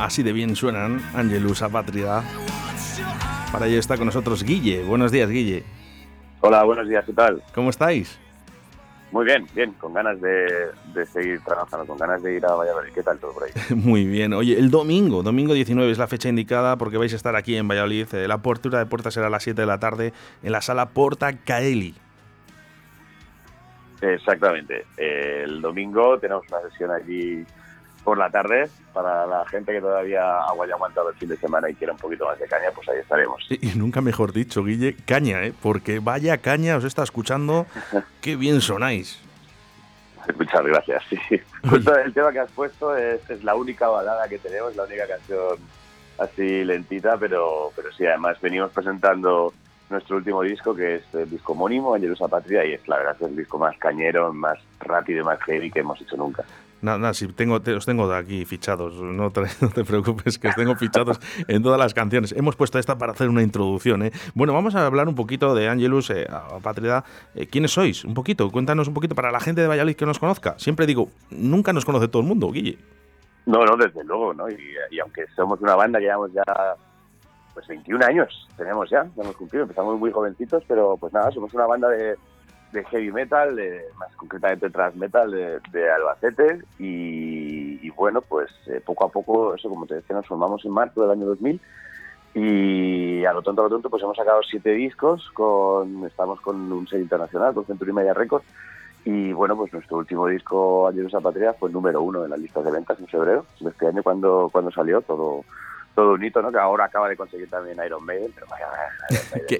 Así de bien suenan Angelus Apatria. Para ello está con nosotros Guille. Buenos días, Guille. Hola, buenos días, ¿qué tal? ¿Cómo estáis? Muy bien, bien, con ganas de, seguir trabajando, con ganas de ir a Valladolid. ¿Qué tal todo por ahí? Muy bien. Oye, el domingo, domingo 19 es la fecha indicada porque vais a estar aquí en Valladolid. Eh, la apertura de puertas será a las 7 de la tarde en la sala Porta Caeli. Exactamente. El domingo tenemos una sesión allí por la tarde para la gente que todavía haya aguantado el fin de semana y quiera un poquito más de caña, pues ahí estaremos. y nunca mejor dicho, Guille, caña, ¿eh? porque vaya caña os está escuchando, qué bien sonáis. Muchas gracias, sí. Justo el tema que has puesto es, es, la única balada que tenemos, la única canción así lentita, pero, pero sí, además venimos presentando nuestro último disco, que es el disco homónimo, Angelusa Patria, y es la verdad es el disco más cañero, más rápido y más heavy que hemos hecho nunca. Nada, nada, si tengo, os tengo aquí fichados, no te, no te, preocupes, que os tengo fichados en todas las canciones. Hemos puesto esta para hacer una introducción. ¿eh? Bueno, vamos a hablar un poquito de Angelus, eh, Patria. Eh, ¿Quiénes sois? Un poquito, cuéntanos un poquito para la gente de Valladolid que nos conozca. Siempre digo, nunca nos conoce todo el mundo, Guille. No, no, desde luego, ¿no? Y, y aunque somos una banda, llevamos ya pues 21 años tenemos ya, ya hemos cumplido, empezamos muy jovencitos, pero pues nada, somos una banda de, heavy metal, más concretamente thrash metal de, Albacete. Y, bueno, pues eh, poco a poco, eso como te decía, nos formamos en marzo del año 2000 y a lo tonto a lo tonto pues hemos sacado siete discos, con estamos con un sello internacional, con Century Media Records. Y bueno, pues nuestro último disco, Ayer a Patria, fue número uno en las listas de ventas en febrero de este año cuando, cuando salió todo todo un hito, ¿no? Que ahora acaba de conseguir también Iron Maiden, pero vaya,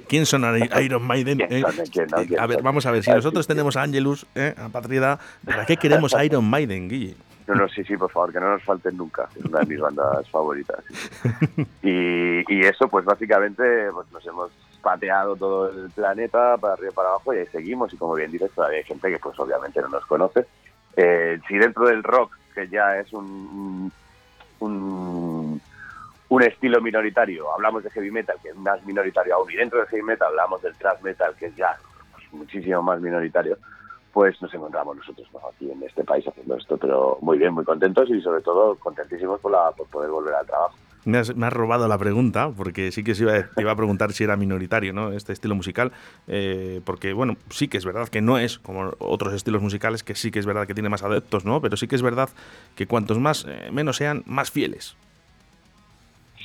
¿Quién son Iron Maiden? Eh, eh, a ver, vamos a ver, si nosotros tenemos a Angelus, eh, a Patrida, ¿para qué queremos Iron Maiden, Guille? No, no, sí, sí, por favor, que no nos falten nunca. Es una de mis bandas favoritas. Y, y eso, pues básicamente, pues nos hemos pateado todo el planeta para arriba y para abajo y ahí seguimos. Y como bien dices, todavía hay gente que pues obviamente no nos conoce. Eh, si dentro del rock, que ya es un, un un estilo minoritario, hablamos de heavy metal, que es más minoritario aún, y dentro del heavy metal hablamos del thrash metal, que es ya muchísimo más minoritario, pues nos encontramos nosotros aquí en este país haciendo esto, pero muy bien, muy contentos y sobre todo contentísimos por, la, por poder volver al trabajo. Me has, robado la pregunta, porque sí que se iba, te iba a preguntar si era minoritario ¿no? este estilo musical, eh, porque bueno, sí que es verdad que no es como otros estilos musicales, que sí que es verdad que tiene más adeptos, ¿no? pero sí que es verdad que cuantos más eh, menos sean, más fieles.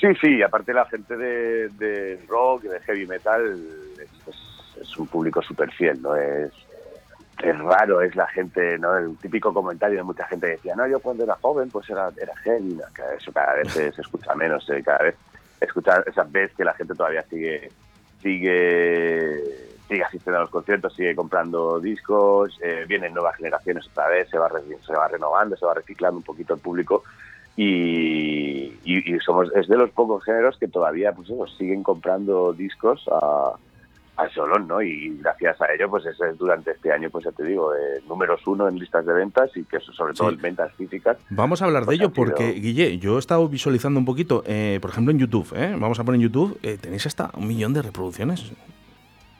Sí, sí, aparte la gente de, rock de heavy metal es, un público súper fiel, ¿no? Es, es raro, es la gente, ¿no? El típico comentario de mucha gente que decía, no, yo cuando era joven pues era, era heavy, eso cada vez se, escucha menos, ¿eh? cada vez escuchar esa vez que la gente todavía sigue sigue sigue asistiendo a los conciertos, sigue comprando discos, eh, vienen nuevas generaciones otra vez, se va, se va renovando, se va reciclando un poquito el público y, somos es de los pocos géneros que todavía pues siguen comprando discos a, a Solón, ¿no? Y gracias a ello, pues es durante este año, pues ya te digo, eh, números uno en listas de ventas y que eso sobre todo en ventas físicas. Vamos a hablar de pues ello porque, Guille, yo he estado visualizando un poquito, eh, por ejemplo en YouTube, ¿eh? vamos a poner en YouTube, eh, tenéis hasta un millón de reproducciones.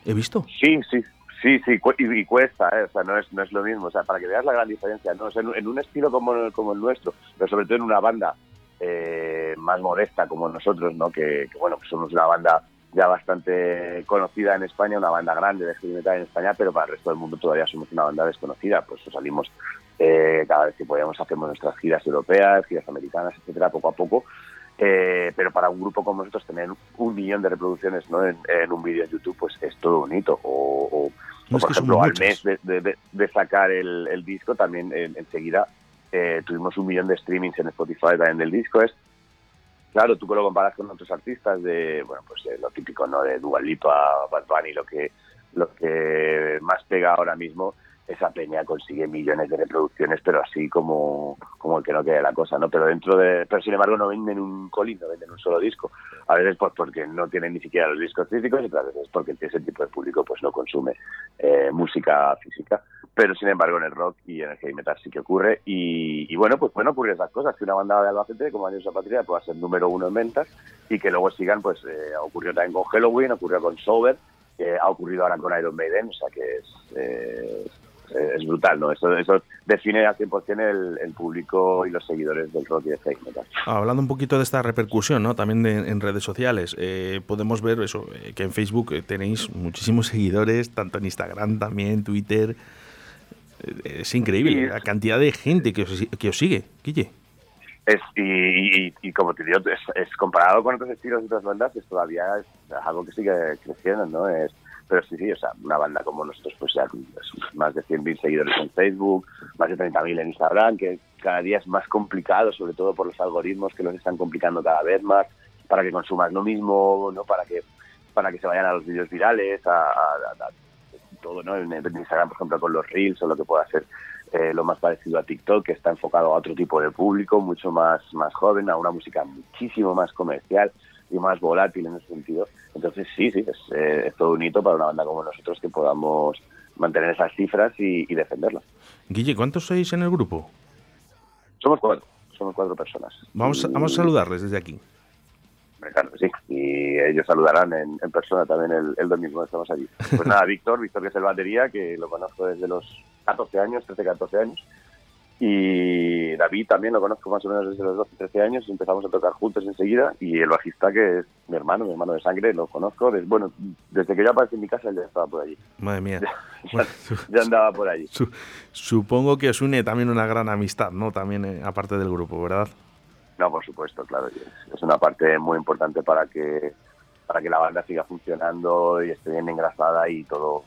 ¿He visto? Sí, sí, Sí, sí, y, cuesta, ¿eh? o sea, no es, no es lo mismo, o sea, para que veas la gran diferencia, ¿no? en, un estilo como, el nuestro, pero sobre todo en una banda eh, más modesta como nosotros, ¿no? Que, bueno, pues somos una banda ya bastante conocida en España, una banda grande de heavy metal en España, pero para el resto del mundo todavía somos una banda desconocida, pues salimos eh, cada vez que podemos, hacemos nuestras giras europeas, giras americanas, etcétera, poco a poco, eh, pero para un grupo como nosotros tener un millón de reproducciones ¿no? en, un vídeo en YouTube pues es todo bonito. O, por ejemplo al mes de, sacar el, disco también enseguida eh, tuvimos un millón de streamings en Spotify también del disco. Es claro tú lo comparas con otros artistas de bueno pues lo típico no de Dua Lipa Bad Bunny lo que lo que más pega ahora mismo esa peña consigue millones de reproducciones, pero así como, como el que no quede la cosa, ¿no? Pero dentro de, pero sin embargo no venden un colín, no venden un solo disco. A veces pues porque no tienen ni siquiera los discos físicos y otras veces porque ese tipo de público pues no consume eh, música física. Pero sin embargo en el rock y en el heavy metal sí que ocurre y, bueno, pues bueno, ocurren esas cosas, que una banda de Albacete como Años de Patria pueda ser número uno en ventas y que luego sigan, pues eh, ocurrió también con Halloween, ocurrió con Sober, ha ocurrido ahora con Iron Maiden, o sea que es, es brutal, ¿no? Eso, eso define al 100% el, el público y los seguidores del rock y de fake metal. Hablando un poquito de esta repercusión, ¿no? También en redes sociales, eh, podemos ver eso, eh, que en Facebook eh, tenéis muchísimos seguidores, tanto en Instagram también, Twitter. Es increíble la cantidad de gente que os, que os sigue, Guille. Es, y, y, como te digo, es, es, comparado con otros estilos y otras bandas, es todavía es algo que sigue creciendo, ¿no? Es, pero sí, sí, o sea, una banda como nosotros, pues ya más de 100.000 seguidores en Facebook, más de 30.000 en Instagram, que cada día es más complicado, sobre todo por los algoritmos que los están complicando cada vez más, para que consumas lo mismo, ¿no? Para que para que se vayan a los vídeos virales, a, todo, ¿no? En, Instagram, por ejemplo, con los Reels o lo que pueda ser eh, lo más parecido a TikTok, que está enfocado a otro tipo de público, mucho más, más joven, a una música muchísimo más comercial y más volátil en ese sentido. Entonces sí, sí, es, eh, todo un hito para una banda como nosotros que podamos mantener esas cifras y, defenderlas. Guille, ¿cuántos sois en el grupo? Somos cuatro, somos cuatro personas. Vamos, vamos a saludarles desde aquí. Claro, sí, y ellos saludarán en, persona también el, el domingo estamos allí. Pues nada, Víctor, Víctor que es el batería, que lo conozco desde los 14 años, 13, 14 años, y David también lo conozco más o menos desde los 12, 13 años, empezamos a tocar juntos enseguida. Y el bajista, que es mi hermano, mi hermano de sangre, lo conozco. Desde, bueno, desde que yo aparecí en mi casa, él ya estaba por allí. Madre mía. Ya, andaba por allí. supongo que os une también una gran amistad, ¿no? También, eh, aparte del grupo, ¿verdad? No, por supuesto, claro. Es, una parte muy importante para que para que la banda siga funcionando y esté bien engrasada y todo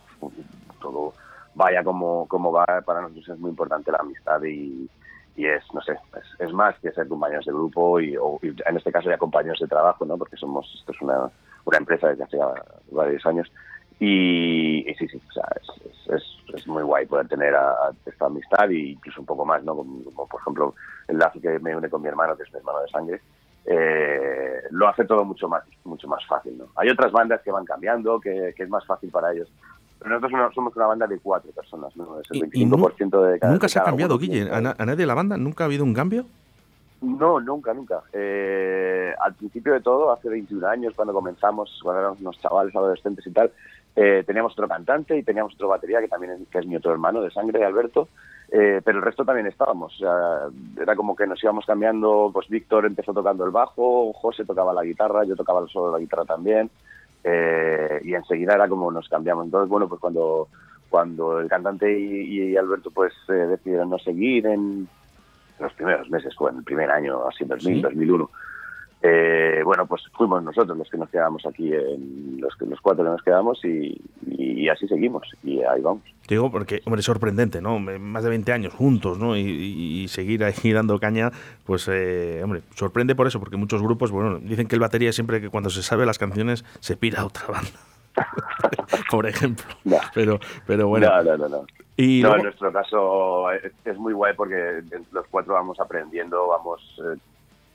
todo vaya como, como va, para nosotros es muy importante la amistad y, y es, no sé, es, más que ser compañeros de grupo y, o, en este caso ya compañeros de trabajo, ¿no? Porque somos, esto es una, una empresa desde hace varios años y, sí, sí, o sea, es, es, es, muy guay poder tener a, esta amistad y incluso un poco más, ¿no? Como, por ejemplo el lazo que me une con mi hermano, que es mi hermano de sangre, eh, lo hace todo mucho más mucho más fácil, ¿no? Hay otras bandas que van cambiando, que, que es más fácil para ellos pero nosotros somos una banda de cuatro personas, ¿no? Es el 25% de cada ¿Nunca se ha cambiado, Guille? ¿A, nadie de la banda nunca ha habido un cambio? No, nunca, nunca. Eh, al principio de todo, hace 21 años, cuando comenzamos, cuando éramos unos chavales adolescentes y tal, eh, teníamos otro cantante y teníamos otro batería, que también es, que es mi otro hermano de sangre, Alberto, eh, pero el resto también estábamos. O sea, era como que nos íbamos cambiando, pues Víctor empezó tocando el bajo, José tocaba la guitarra, yo tocaba el solo de la guitarra también, eh, y enseguida era como nos cambiamos. Entonces, bueno, pues cuando, cuando el cantante y, Alberto pues eh, decidieron no seguir en los primeros meses, fue en el primer año, así en 2000, 2001, eh, bueno, pues fuimos nosotros los que nos quedamos aquí, en los, los cuatro que nos quedamos y, así seguimos y ahí vamos. digo porque, hombre, es sorprendente, ¿no? Más de 20 años juntos, ¿no? Y, seguir ahí dando caña, pues, eh, hombre, sorprende por eso, porque muchos grupos, bueno, dicen que el batería siempre que cuando se sabe las canciones se pira a otra banda. por ejemplo. Pero, pero bueno. No, no, no. Y en nuestro caso es, muy guay porque los cuatro vamos aprendiendo, vamos eh,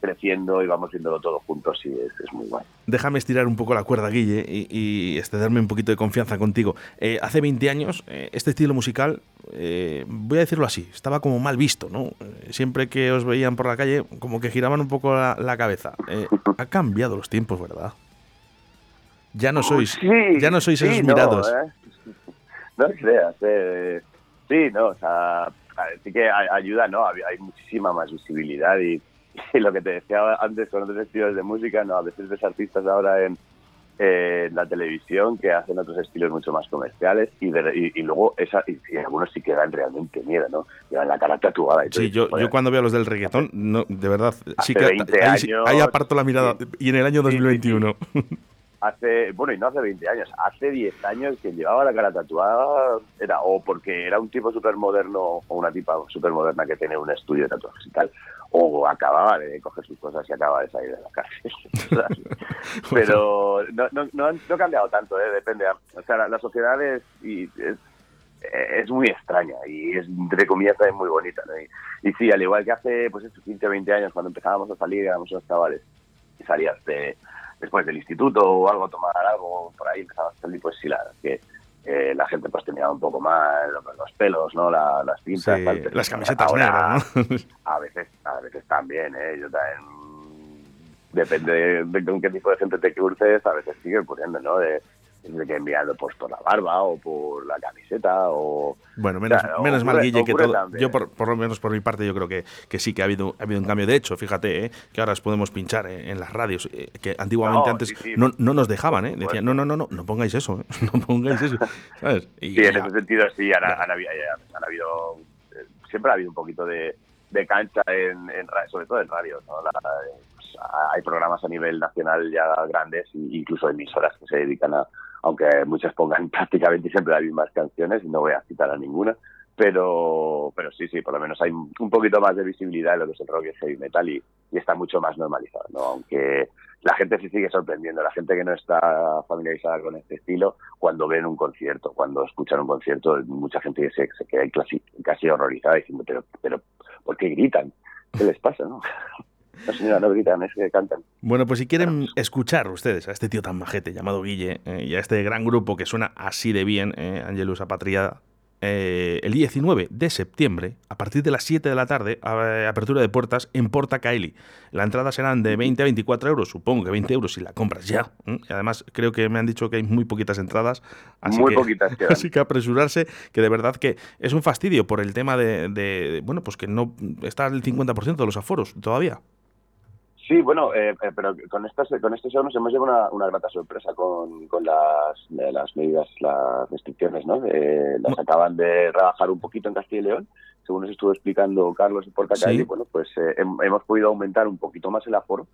creciendo y vamos viéndolo todo juntos y es, muy guay. Déjame estirar un poco la cuerda, Guille, y, y darme un poquito de confianza contigo. Eh, hace 20 años, eh, este estilo musical, eh, voy a decirlo así, estaba como mal visto, ¿no? Siempre que os veían por la calle, como que giraban un poco la, cabeza. ha cambiado los tiempos, ¿verdad? Ya no sois, ya no sois esos mirados. No, creas, sí, no, o sea, sí que ayuda, ¿no? Hay muchísima más visibilidad y y lo que te decía antes con otros estilos de música, no, a veces ves artistas ahora en, la televisión que hacen otros estilos mucho más comerciales y, y, luego esa, y, algunos sí que dan realmente miedo, ¿no? Llevan la cara tatuada. Y sí, yo, yo cuando veo a los del reggaetón, no, de verdad, sí que ahí, ahí, aparto la mirada. y en el año 2021. hace, bueno, y no hace 20 años, hace 10 años que llevaba la cara tatuada era o porque era un tipo súper moderno o una tipa súper moderna que tiene un estudio de tatuajes y tal, o acababa de coger sus cosas y acaba de salir de la cárcel. Pero no, no, no, ha cambiado tanto, ¿eh? depende. O sea, la, sociedad es, y es, muy extraña y es, entre comillas, también muy bonita. Y, sí, al igual que hace pues 15 o 20 años, cuando empezábamos a salir, éramos unos chavales y salías de después del instituto o algo, tomar algo, por ahí empezaba a salir, pues sí, la que eh, la gente pues tenía un poco más los pelos, ¿no? las pinzas. las camisetas negras, A veces, a veces también, ¿eh? Yo también, depende de, con qué tipo de gente te cruces, a veces sigue ocurriendo, ¿no? De, de que enviando pues por la barba o por la camiseta o bueno menos, menos mal Guille que todo yo por, por, lo menos por mi parte yo creo que, que sí que ha habido ha habido un cambio de hecho fíjate ¿eh? que ahora podemos pinchar en las radios eh, que antiguamente antes No, no nos dejaban ¿eh? decían no no no no no pongáis eso ¿eh? no pongáis eso ¿sabes? Y sí en ese sentido sí han, han, habido, han habido siempre ha habido un poquito de, de cancha en, en, sobre todo en radio ¿no? La, pues, hay programas a nivel nacional ya grandes incluso emisoras que se dedican a aunque muchas pongan prácticamente siempre las mismas canciones y no voy a citar a ninguna, pero pero sí, sí, por lo menos hay un poquito más de visibilidad en lo que es el rock y heavy metal y, está mucho más normalizado, ¿no? Aunque la gente se sigue sorprendiendo, la gente que no está familiarizada con este estilo, cuando ven un concierto, cuando escuchan un concierto, mucha gente se, se queda casi, casi horrorizada diciendo, pero, pero, ¿por qué gritan? ¿Qué les pasa, no? No, señora, no gritan, es que cantan. Bueno, pues si quieren escuchar ustedes a este tío tan majete llamado Guille eh, y a este gran grupo que suena así de bien, eh, Angelus Apatria, eh, el 19 de septiembre, a partir de las 7 de la tarde, apertura de puertas en Porta Caeli. La entrada serán de 20 a 24 euros, supongo que 20 euros si la compras ya. Y además, creo que me han dicho que hay muy poquitas entradas. Así muy que, poquitas. Así que apresurarse, que de verdad que es un fastidio por el tema de, de bueno, pues que no está el 50% de los aforos todavía. Sí, bueno, eh, eh, pero con estas con show nos hemos llevado una, una grata sorpresa con, con las, eh, las medidas, las restricciones, ¿no? las acaban de rebajar un poquito en Castilla y León, según nos estuvo explicando Carlos Portacalle, bueno, pues hemos podido aumentar un poquito más el aforo,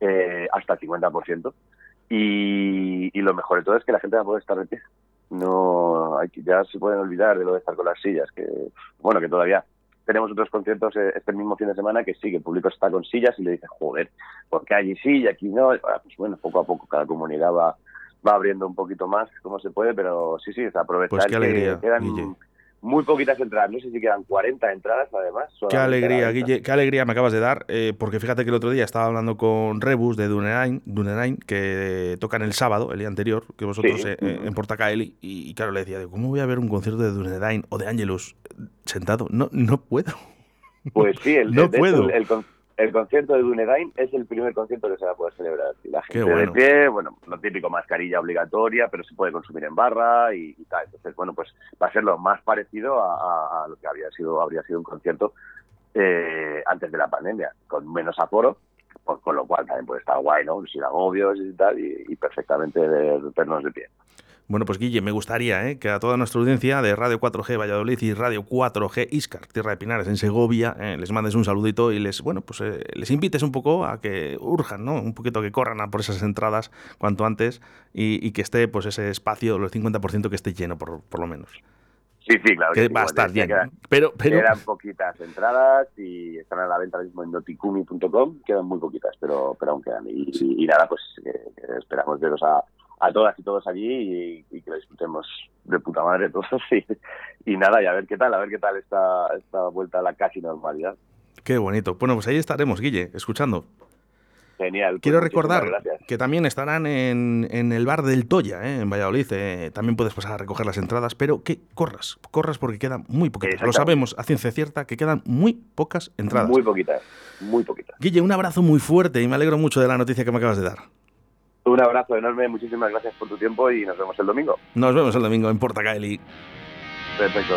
hasta el 50%, y, y lo mejor de todo es que la gente va a poder estar de pie. No, hay, ya se pueden olvidar de lo de estar con las sillas, que, bueno, que todavía tenemos otros conciertos eh, este mismo fin de semana que sí, que el público está con sillas y le dice, joder, porque allí sí y aquí no? Pues bueno, poco a poco cada comunidad va, va abriendo un poquito más como se puede, pero sí, sí, se aprovecha pues qué alegría, quedan muy poquitas entradas, no sé si quedan 40 entradas además. Qué alegría, Guille, qué alegría me acabas de dar, eh, porque fíjate que el otro día estaba hablando con Rebus de Dunerain, que tocan el sábado, el día anterior, que vosotros eh, en Portacaeli, y, claro, le decía, ¿cómo voy a ver un concierto de Dunerain o de Angelus sentado? No, no puedo. Pues sí, el, no puedo. El, el concierto de Dunedain es el primer concierto que se va a poder celebrar. la gente de pie, bueno, lo típico, mascarilla obligatoria, pero se puede consumir en barra y, tal. Entonces, bueno, pues va a ser lo más parecido a, lo que habría sido, habría sido un concierto eh, antes de la pandemia, con menos aforo, con lo cual también puede estar guay, ¿no? Sin agobios y tal, y, y perfectamente vernos de pie. Bueno, pues Guille, me gustaría ¿eh? que a toda nuestra audiencia de Radio 4G Valladolid y Radio 4G Iscar, Tierra de Pinares, en Segovia, eh, les mandes un saludito y les, bueno, pues eh, les invites un poco a que urjan, ¿no? Un poquito que corran a por esas entradas cuanto antes y, que esté, pues ese espacio, los 50% que esté lleno, por, por lo menos. Sí, sí, claro. Que, va a estar lleno. pero, pero... Quedan poquitas entradas y están a la venta mismo en noticumi.com. Quedan muy poquitas, pero, pero aún quedan. Y, nada, pues esperamos veros a, a todas y todos allí y, que lo disfrutemos de puta madre todos y, y, nada, y a ver qué tal, a ver qué tal esta, esta vuelta a la casi normalidad. Qué bonito. Bueno, pues ahí estaremos, Guille, escuchando. Genial. Pues Quiero recordar que también estarán en, en, el bar del Toya, ¿eh? en Valladolid. Eh, también puedes pasar a recoger las entradas, pero que corras, corras porque quedan muy poquitas. Lo sabemos a ciencia cierta que quedan muy pocas entradas. Muy poquitas, muy poquitas. Guille, un abrazo muy fuerte y me alegro mucho de la noticia que me acabas de dar. Un abrazo enorme, muchísimas gracias por tu tiempo y nos vemos el domingo. Nos vemos el domingo en Portacaeli. Perfecto.